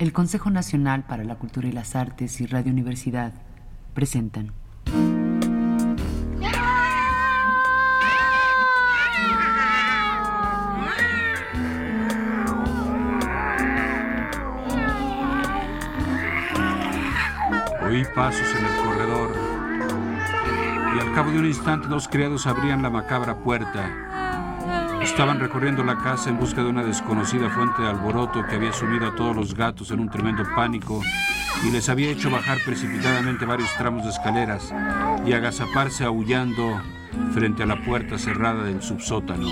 el Consejo Nacional para la Cultura y las Artes y Radio Universidad presentan. Oí pasos en el corredor y al cabo de un instante dos criados abrían la macabra puerta. Estaban recorriendo la casa en busca de una desconocida fuente de alboroto que había sumido a todos los gatos en un tremendo pánico y les había hecho bajar precipitadamente varios tramos de escaleras y agazaparse aullando frente a la puerta cerrada del subsótano.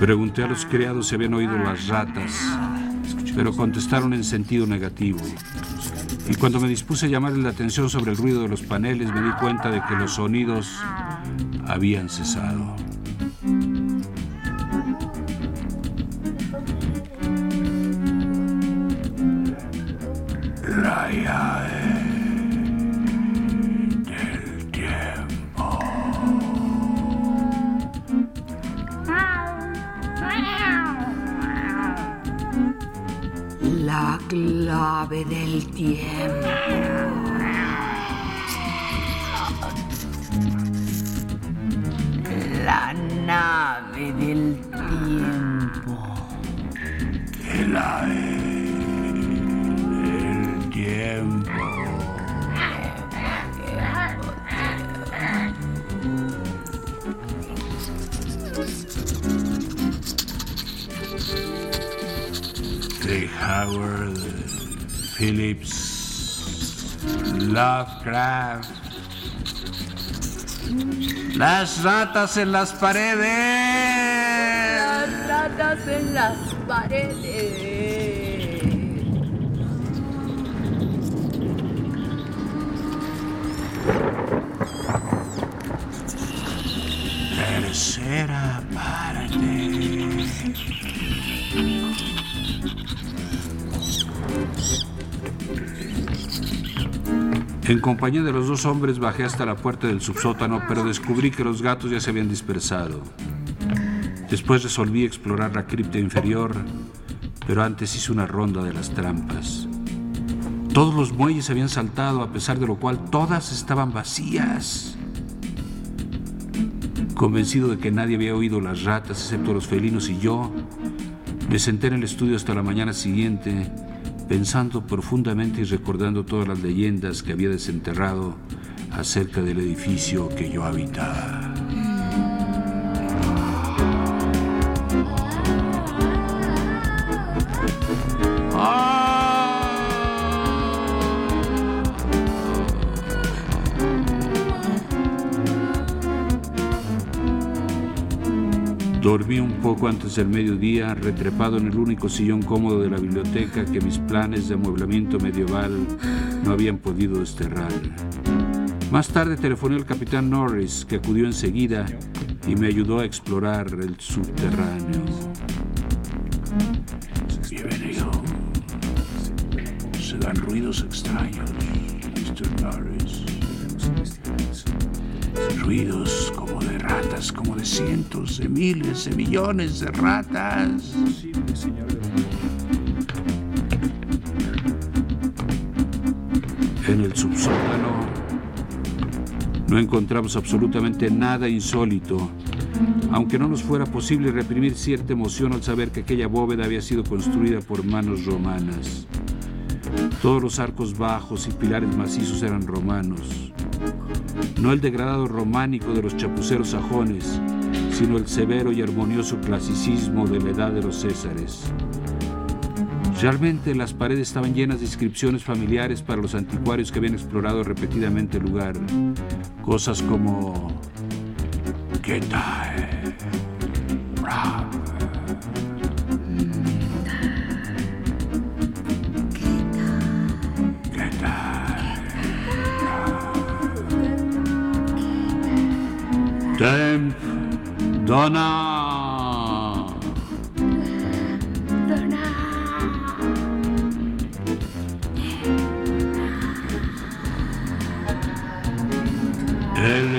Pregunté a los criados si habían oído las ratas, pero contestaron en sentido negativo. Y cuando me dispuse a llamarles la atención sobre el ruido de los paneles, me di cuenta de que los sonidos habían cesado. El del tiempo. De Howard Phillips, Lovecraft. Las ratas en las paredes. Las ratas en las paredes. Tercera parte. En compañía de los dos hombres bajé hasta la puerta del subsótano, pero descubrí que los gatos ya se habían dispersado. Después resolví explorar la cripta inferior, pero antes hice una ronda de las trampas. Todos los muelles habían saltado, a pesar de lo cual todas estaban vacías. Convencido de que nadie había oído las ratas excepto los felinos y yo, me senté en el estudio hasta la mañana siguiente pensando profundamente y recordando todas las leyendas que había desenterrado acerca del edificio que yo habitaba. Dormí un poco antes del mediodía, retrepado en el único sillón cómodo de la biblioteca que mis planes de amueblamiento medieval no habían podido desterrar. Más tarde telefoné al capitán Norris, que acudió enseguida y me ayudó a explorar el subterráneo. Se dan ruidos extraños, Mr. Norris. Ruidos como de ratas, como de cientos, de miles, de millones de ratas. En el subsótano no encontramos absolutamente nada insólito, aunque no nos fuera posible reprimir cierta emoción al saber que aquella bóveda había sido construida por manos romanas. Todos los arcos bajos y pilares macizos eran romanos no el degradado románico de los chapuceros sajones, sino el severo y armonioso clasicismo de la edad de los Césares. Realmente las paredes estaban llenas de inscripciones familiares para los anticuarios que habían explorado repetidamente el lugar. Cosas como... ¿Qué tal? Damn, Donna. Donna. El.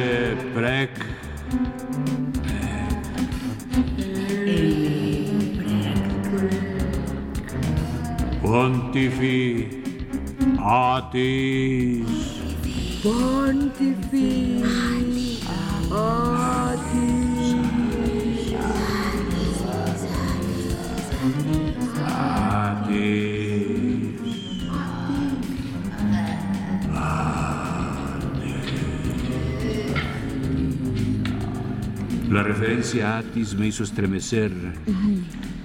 Pontifi atis. Pontifi. La referencia a Atis me hizo estremecer,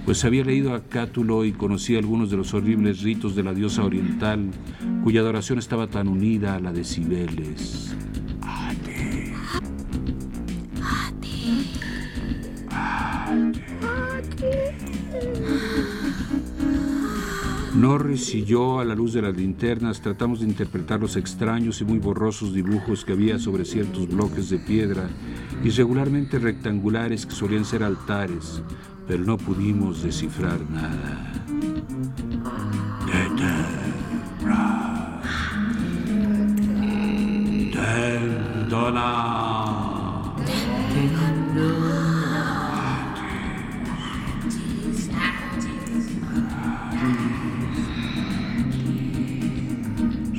pues había leído a Cátulo y conocía algunos de los horribles ritos de la diosa oriental, cuya adoración estaba tan unida a la de Cibeles. Norris y yo, a la luz de las linternas, tratamos de interpretar los extraños y muy borrosos dibujos que había sobre ciertos bloques de piedra, irregularmente rectangulares que solían ser altares, pero no pudimos descifrar nada.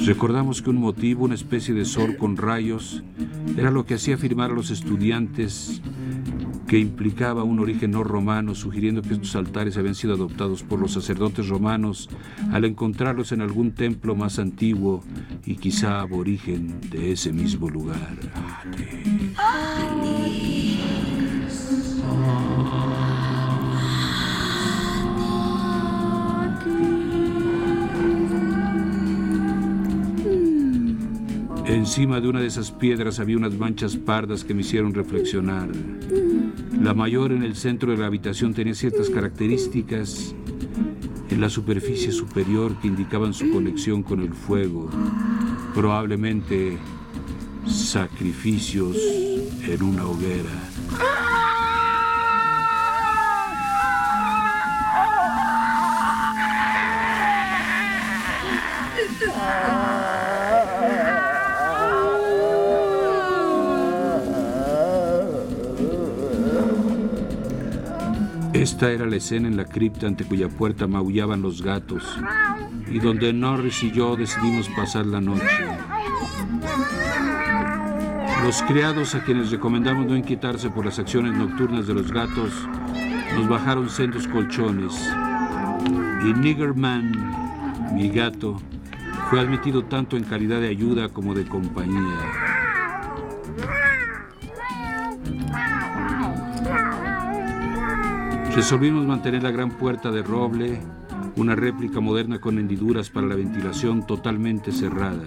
Recordamos que un motivo, una especie de sol con rayos, era lo que hacía afirmar a los estudiantes que implicaba un origen no romano, sugiriendo que estos altares habían sido adoptados por los sacerdotes romanos al encontrarlos en algún templo más antiguo y quizá aborigen de ese mismo lugar. Encima de una de esas piedras había unas manchas pardas que me hicieron reflexionar. La mayor en el centro de la habitación tenía ciertas características en la superficie superior que indicaban su conexión con el fuego, probablemente sacrificios en una hoguera. Esta era la escena en la cripta ante cuya puerta maullaban los gatos y donde Norris y yo decidimos pasar la noche. Los criados a quienes recomendamos no inquietarse por las acciones nocturnas de los gatos nos bajaron sendos colchones y Niggerman, mi gato, fue admitido tanto en calidad de ayuda como de compañía. Resolvimos mantener la gran puerta de roble, una réplica moderna con hendiduras para la ventilación totalmente cerrada.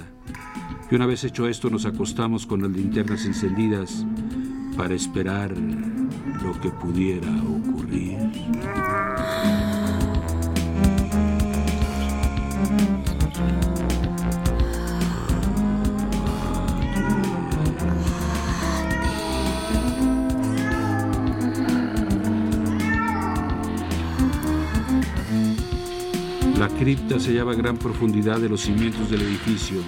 Y una vez hecho esto nos acostamos con las linternas encendidas para esperar lo que pudiera ocurrir. Cripta se hallaba a gran profundidad de los cimientos del edificio,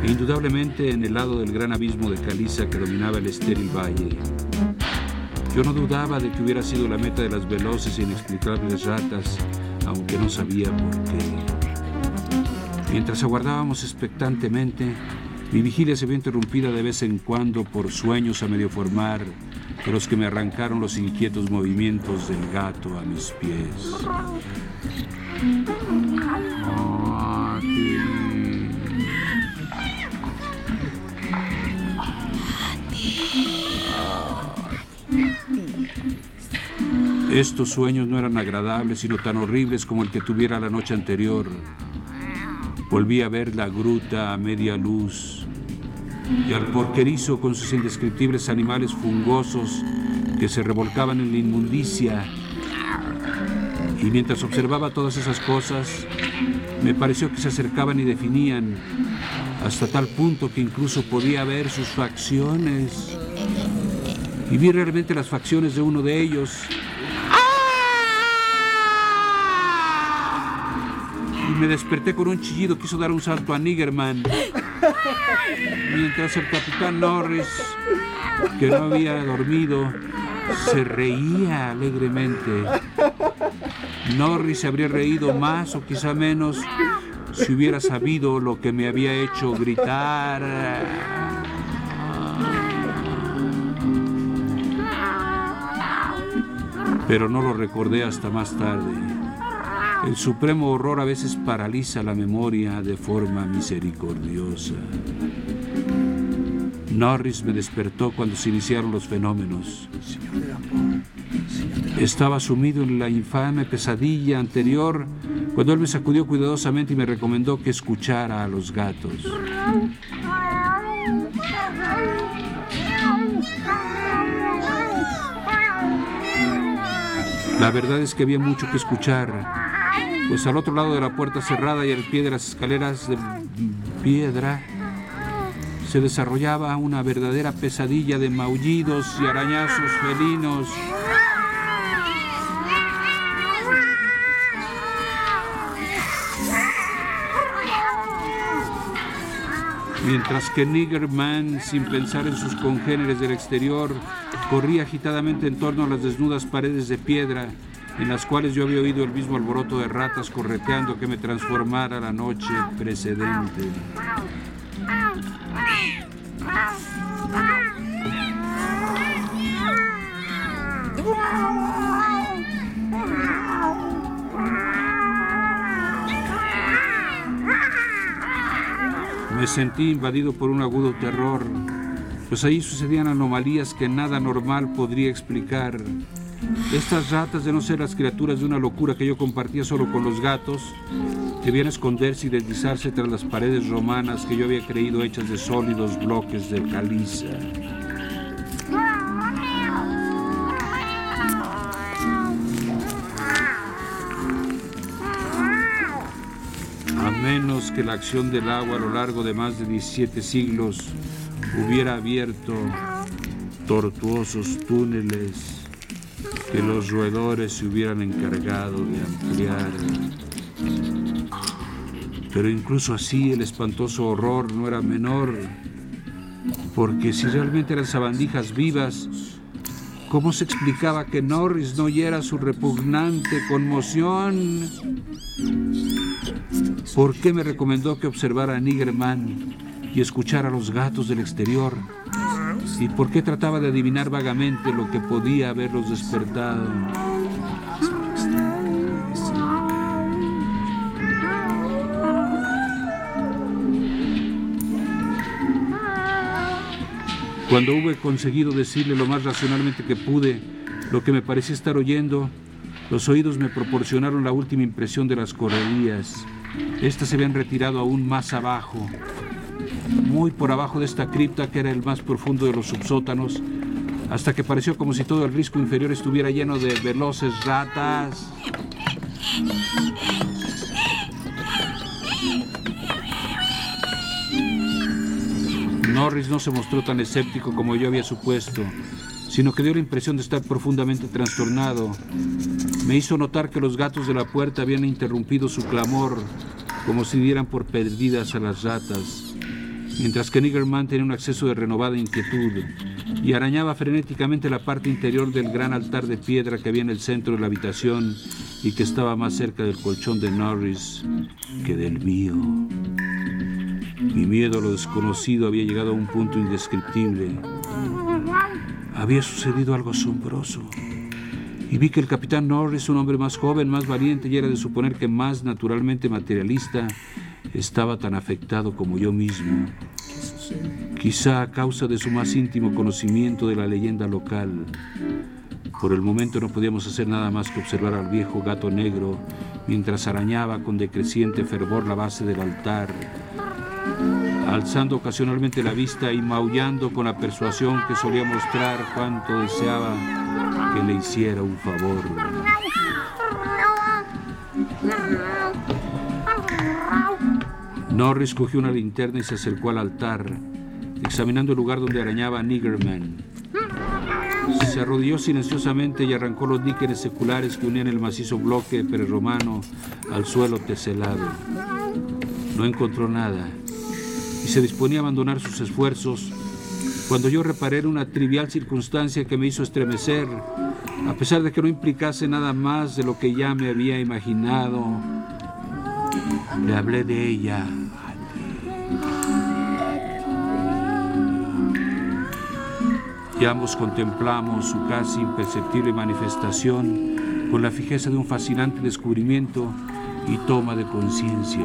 e indudablemente en el lado del gran abismo de caliza que dominaba el estéril valle. Yo no dudaba de que hubiera sido la meta de las veloces e inexplicables ratas, aunque no sabía por qué. Mientras aguardábamos expectantemente, mi vigilia se vio interrumpida de vez en cuando por sueños a medio formar, de los que me arrancaron los inquietos movimientos del gato a mis pies. Estos sueños no eran agradables, sino tan horribles como el que tuviera la noche anterior. Volví a ver la gruta a media luz y al porquerizo con sus indescriptibles animales fungosos que se revolcaban en la inmundicia. Y mientras observaba todas esas cosas, me pareció que se acercaban y definían, hasta tal punto que incluso podía ver sus facciones. Y vi realmente las facciones de uno de ellos. Me desperté con un chillido, quiso dar un salto a Niggerman. Mientras el capitán Norris, que no había dormido, se reía alegremente. Norris se habría reído más o quizá menos si hubiera sabido lo que me había hecho gritar. Pero no lo recordé hasta más tarde. El supremo horror a veces paraliza la memoria de forma misericordiosa. Norris me despertó cuando se iniciaron los fenómenos. Estaba sumido en la infame pesadilla anterior cuando él me sacudió cuidadosamente y me recomendó que escuchara a los gatos. La verdad es que había mucho que escuchar, pues al otro lado de la puerta cerrada y al pie de las escaleras de piedra se desarrollaba una verdadera pesadilla de maullidos y arañazos felinos. Mientras que Niggerman, sin pensar en sus congéneres del exterior, corría agitadamente en torno a las desnudas paredes de piedra en las cuales yo había oído el mismo alboroto de ratas correteando que me transformara la noche precedente. Me sentí invadido por un agudo terror, pues ahí sucedían anomalías que nada normal podría explicar. Estas ratas, de no ser las criaturas de una locura que yo compartía solo con los gatos, debían esconderse y deslizarse tras las paredes romanas que yo había creído hechas de sólidos bloques de caliza. A menos que la acción del agua a lo largo de más de 17 siglos hubiera abierto tortuosos túneles que los roedores se hubieran encargado de ampliar. Pero incluso así el espantoso horror no era menor, porque si realmente eran sabandijas vivas, ¿cómo se explicaba que Norris no oyera su repugnante conmoción? ¿Por qué me recomendó que observara a Niggerman y escuchara a los gatos del exterior? ¿Y por qué trataba de adivinar vagamente lo que podía haberlos despertado? Cuando hube conseguido decirle lo más racionalmente que pude lo que me parecía estar oyendo, los oídos me proporcionaron la última impresión de las correrías. Estas se habían retirado aún más abajo, muy por abajo de esta cripta que era el más profundo de los subsótanos, hasta que pareció como si todo el risco inferior estuviera lleno de veloces ratas. Norris no se mostró tan escéptico como yo había supuesto, sino que dio la impresión de estar profundamente trastornado. Me hizo notar que los gatos de la puerta habían interrumpido su clamor, como si dieran por perdidas a las ratas, mientras que Niggerman tenía un acceso de renovada inquietud y arañaba frenéticamente la parte interior del gran altar de piedra que había en el centro de la habitación y que estaba más cerca del colchón de Norris que del mío. Mi miedo a lo desconocido había llegado a un punto indescriptible. Había sucedido algo asombroso. Y vi que el capitán Norris, un hombre más joven, más valiente y era de suponer que más naturalmente materialista, estaba tan afectado como yo mismo. Quizá a causa de su más íntimo conocimiento de la leyenda local. Por el momento no podíamos hacer nada más que observar al viejo gato negro mientras arañaba con decreciente fervor la base del altar alzando ocasionalmente la vista y maullando con la persuasión que solía mostrar cuánto deseaba que le hiciera un favor. Norris cogió una linterna y se acercó al altar, examinando el lugar donde arañaba Niggerman. Se arrodilló silenciosamente y arrancó los níqueles seculares que unían el macizo bloque prerromano al suelo teselado. No encontró nada y se disponía a abandonar sus esfuerzos cuando yo reparé en una trivial circunstancia que me hizo estremecer A pesar de que no implicase nada más de lo que ya me había imaginado, le hablé de ella. Y ambos contemplamos su casi imperceptible manifestación con la fijeza de un fascinante descubrimiento y toma de conciencia.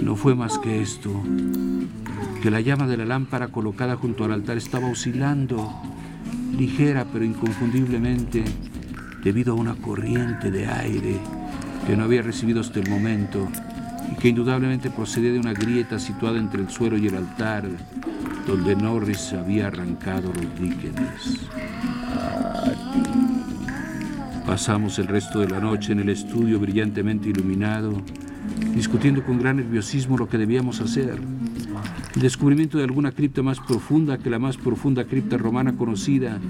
No fue más que esto, que la llama de la lámpara colocada junto al altar estaba oscilando, ligera pero inconfundiblemente, debido a una corriente de aire que no había recibido hasta el momento y que indudablemente procedía de una grieta situada entre el suelo y el altar, donde Norris había arrancado los líquenes. Pasamos el resto de la noche en el estudio brillantemente iluminado, discutiendo con gran nerviosismo lo que debíamos hacer. El descubrimiento de alguna cripta más profunda que la más profunda cripta romana conocida,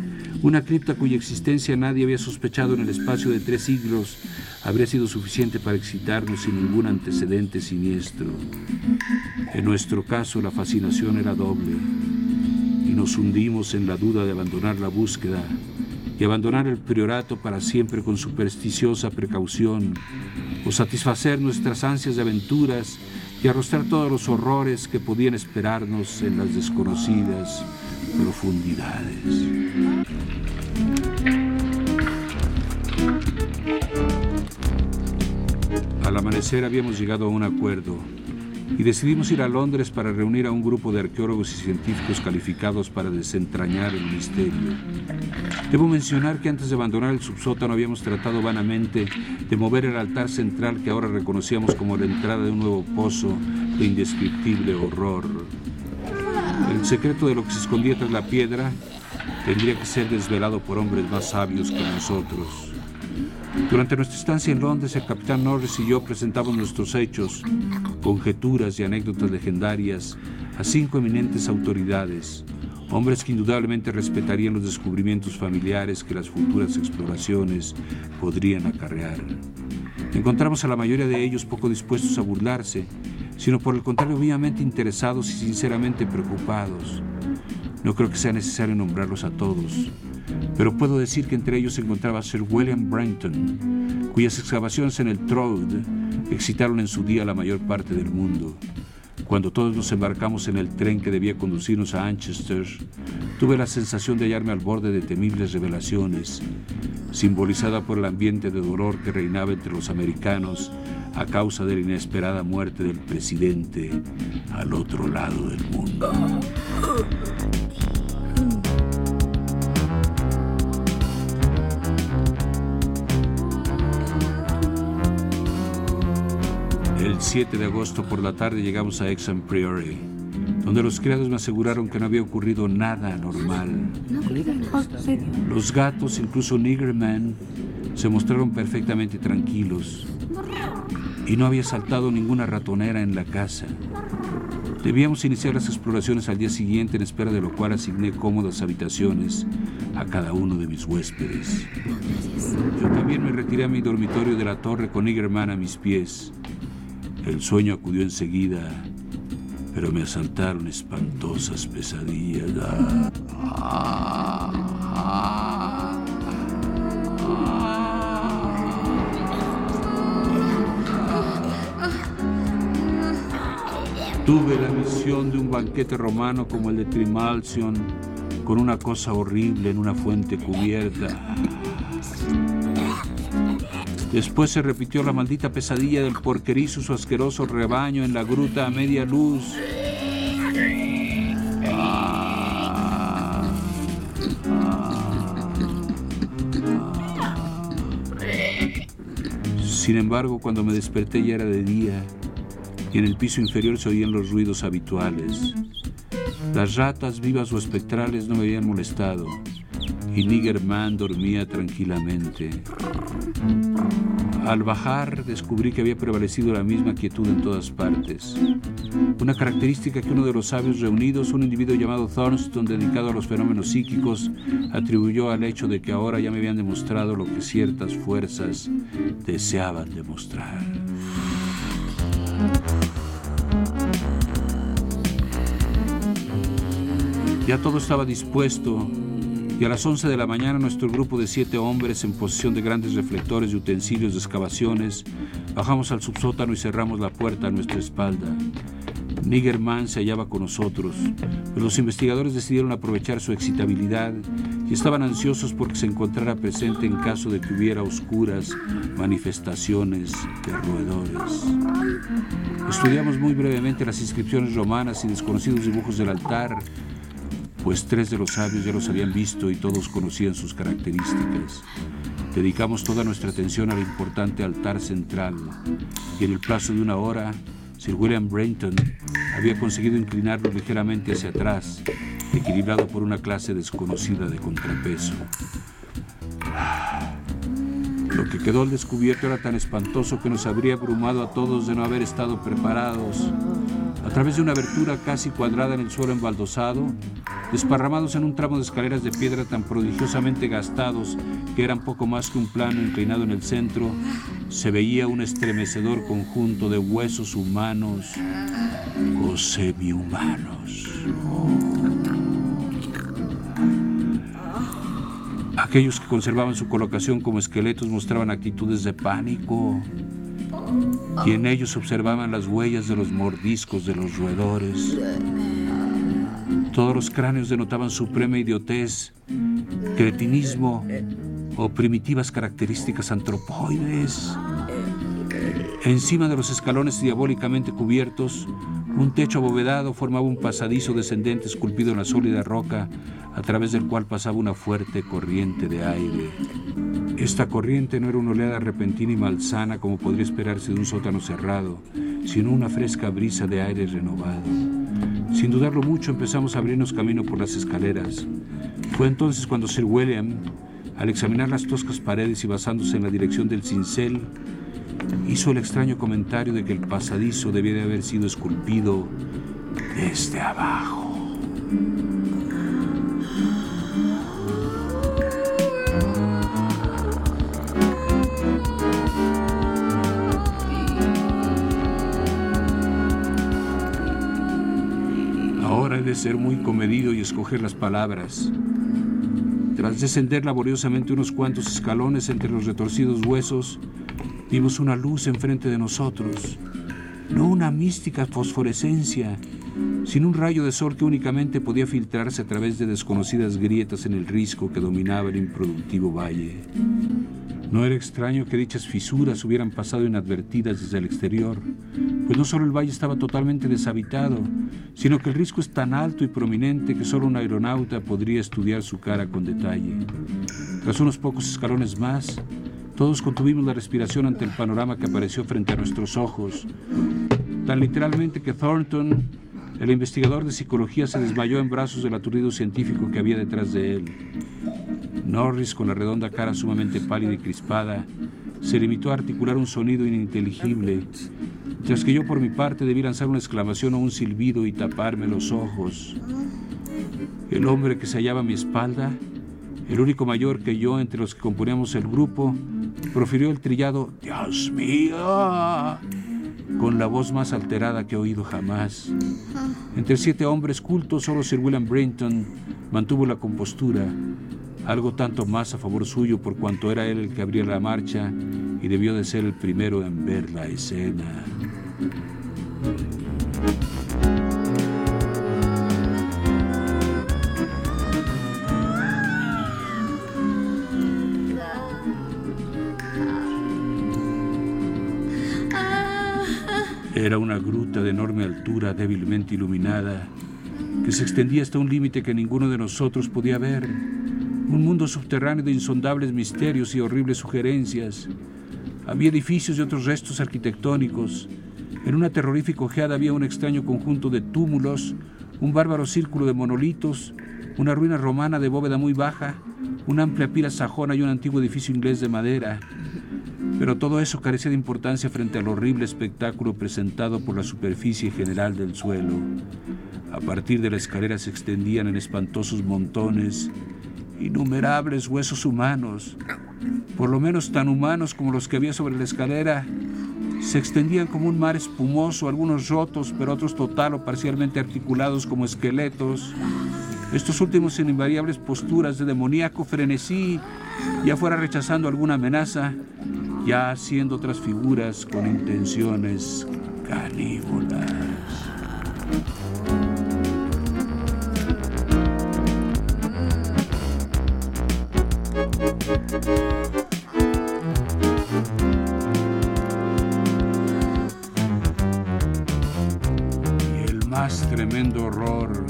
una cripta cuya existencia nadie había sospechado en el espacio de tres siglos, habría sido suficiente para excitarnos sin ningún antecedente siniestro. En nuestro caso la fascinación era doble y nos hundimos en la duda de abandonar la búsqueda y abandonar el priorato para siempre con supersticiosa precaución, o satisfacer nuestras ansias de aventuras y arrostrar todos los horrores que podían esperarnos en las desconocidas profundidades. Al amanecer habíamos llegado a un acuerdo y decidimos ir a Londres para reunir a un grupo de arqueólogos y científicos calificados para desentrañar el misterio. Debo mencionar que antes de abandonar el subsótano habíamos tratado vanamente de mover el altar central que ahora reconocíamos como la entrada de un nuevo pozo de indescriptible horror. El secreto de lo que se escondía tras la piedra tendría que ser desvelado por hombres más sabios que nosotros. Durante nuestra estancia en Londres, el capitán Norris y yo presentamos nuestros hechos, conjeturas y anécdotas legendarias a cinco eminentes autoridades, hombres que indudablemente respetarían los descubrimientos familiares que las futuras exploraciones podrían acarrear. Encontramos a la mayoría de ellos poco dispuestos a burlarse, sino por el contrario vivamente interesados y sinceramente preocupados. No creo que sea necesario nombrarlos a todos, pero puedo decir que entre ellos se encontraba Sir William Brenton, cuyas excavaciones en el Troad excitaron en su día la mayor parte del mundo. Cuando todos nos embarcamos en el tren que debía conducirnos a Manchester, tuve la sensación de hallarme al borde de temibles revelaciones, simbolizada por el ambiente de dolor que reinaba entre los americanos a causa de la inesperada muerte del presidente al otro lado del mundo. El 7 de agosto por la tarde llegamos a Exham Priory, donde los criados me aseguraron que no había ocurrido nada anormal. Los gatos, incluso Niggerman, se mostraron perfectamente tranquilos y no había saltado ninguna ratonera en la casa. Debíamos iniciar las exploraciones al día siguiente, en espera de lo cual asigné cómodas habitaciones a cada uno de mis huéspedes. Yo también me retiré a mi dormitorio de la torre con Niggerman a mis pies. El sueño acudió enseguida, pero me asaltaron espantosas pesadillas. Tuve la visión de un banquete romano como el de Trimalcion, con una cosa horrible en una fuente cubierta. Después se repitió la maldita pesadilla del porquerizo su asqueroso rebaño en la gruta a media luz. Sin embargo, cuando me desperté ya era de día y en el piso inferior se oían los ruidos habituales. Las ratas vivas o espectrales no me habían molestado y Niggerman dormía tranquilamente. Al bajar descubrí que había prevalecido la misma quietud en todas partes. Una característica que uno de los sabios reunidos, un individuo llamado Thornton, dedicado a los fenómenos psíquicos, atribuyó al hecho de que ahora ya me habían demostrado lo que ciertas fuerzas deseaban demostrar. Ya todo estaba dispuesto y a las 11 de la mañana nuestro grupo de siete hombres en posesión de grandes reflectores y utensilios de excavaciones bajamos al subsótano y cerramos la puerta a nuestra espalda. Nigerman se hallaba con nosotros, pero los investigadores decidieron aprovechar su excitabilidad y estaban ansiosos porque se encontrara presente en caso de que hubiera oscuras manifestaciones de roedores. Estudiamos muy brevemente las inscripciones romanas y desconocidos dibujos del altar, pues tres de los sabios ya los habían visto y todos conocían sus características. Dedicamos toda nuestra atención al importante altar central y en el plazo de una hora Sir William Brenton había conseguido inclinarlo ligeramente hacia atrás, equilibrado por una clase desconocida de contrapeso. Lo que quedó al descubierto era tan espantoso que nos habría abrumado a todos de no haber estado preparados. Través de una abertura casi cuadrada en el suelo embaldosado, desparramados en un tramo de escaleras de piedra tan prodigiosamente gastados que eran poco más que un plano inclinado en el centro, se veía un estremecedor conjunto de huesos humanos o semi-humanos. Aquellos que conservaban su colocación como esqueletos mostraban actitudes de pánico y en ellos observaban las huellas de los mordiscos de los roedores. Todos los cráneos denotaban suprema idiotez, cretinismo o primitivas características antropoides. Encima de los escalones diabólicamente cubiertos, un techo abovedado formaba un pasadizo descendente esculpido en la sólida roca, a través del cual pasaba una fuerte corriente de aire. Esta corriente no era una oleada repentina y malsana como podría esperarse de un sótano cerrado, sino una fresca brisa de aire renovado. Sin dudarlo mucho empezamos a abrirnos camino por las escaleras. Fue entonces cuando Sir William, al examinar las toscas paredes y basándose en la dirección del cincel, hizo el extraño comentario de que el pasadizo debía de haber sido esculpido desde abajo. Ser muy comedido y escoger las palabras. Tras descender laboriosamente unos cuantos escalones entre los retorcidos huesos, vimos una luz enfrente de nosotros. No una mística fosforescencia, sino un rayo de sol que únicamente podía filtrarse a través de desconocidas grietas en el risco que dominaba el improductivo valle. No era extraño que dichas fisuras hubieran pasado inadvertidas desde el exterior, pues no solo el valle estaba totalmente deshabitado, sino que el risco es tan alto y prominente que solo un aeronauta podría estudiar su cara con detalle. Tras unos pocos escalones más, todos contuvimos la respiración ante el panorama que apareció frente a nuestros ojos, tan literalmente que Thornton, el investigador de psicología, se desmayó en brazos del aturdido científico que había detrás de él. Norris, con la redonda cara sumamente pálida y crispada, se limitó a articular un sonido ininteligible, mientras que yo por mi parte debí lanzar una exclamación o un silbido y taparme los ojos. El hombre que se hallaba a mi espalda, el único mayor que yo entre los que componíamos el grupo, profirió el trillado Dios mío con la voz más alterada que he oído jamás. Entre siete hombres cultos, solo Sir William Brinton mantuvo la compostura algo tanto más a favor suyo por cuanto era él el que abría la marcha y debió de ser el primero en ver la escena. Era una gruta de enorme altura, débilmente iluminada, que se extendía hasta un límite que ninguno de nosotros podía ver un mundo subterráneo de insondables misterios y horribles sugerencias. Había edificios y otros restos arquitectónicos. En una terrorífica ojeada había un extraño conjunto de túmulos, un bárbaro círculo de monolitos, una ruina romana de bóveda muy baja, una amplia pila sajona y un antiguo edificio inglés de madera. Pero todo eso carecía de importancia frente al horrible espectáculo presentado por la superficie general del suelo. A partir de la escalera se extendían en espantosos montones innumerables huesos humanos, por lo menos tan humanos como los que había sobre la escalera, se extendían como un mar espumoso, algunos rotos, pero otros total o parcialmente articulados como esqueletos, Estos últimos en invariables posturas de demoníaco frenesí, ya fuera rechazando alguna amenaza, ya haciendo otras figuras con intenciones canívolas. Y el más tremendo horror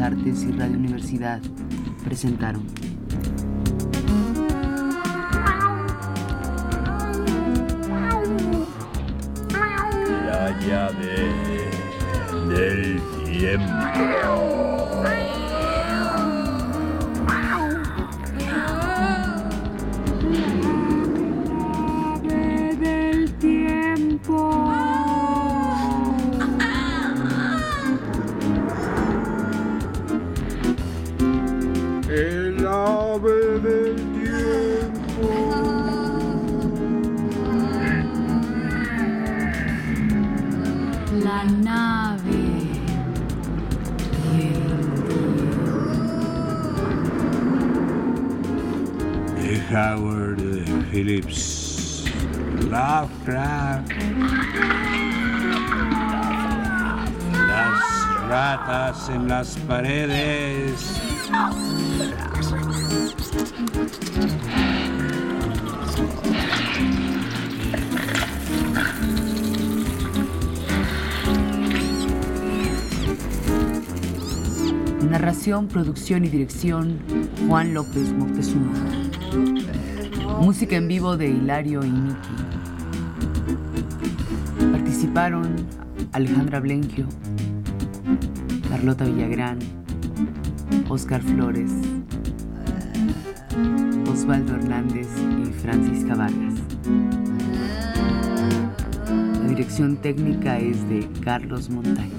Artes y Radio Universidad presentaron Phillips Lovecraft. Las ratas en las paredes. Narración, producción y dirección Juan López Moctezuma. Música en vivo de Hilario y Miki. Participaron Alejandra Blenquio, Carlota Villagrán, Oscar Flores, Osvaldo Hernández y Francisca Vargas. La dirección técnica es de Carlos Montaño.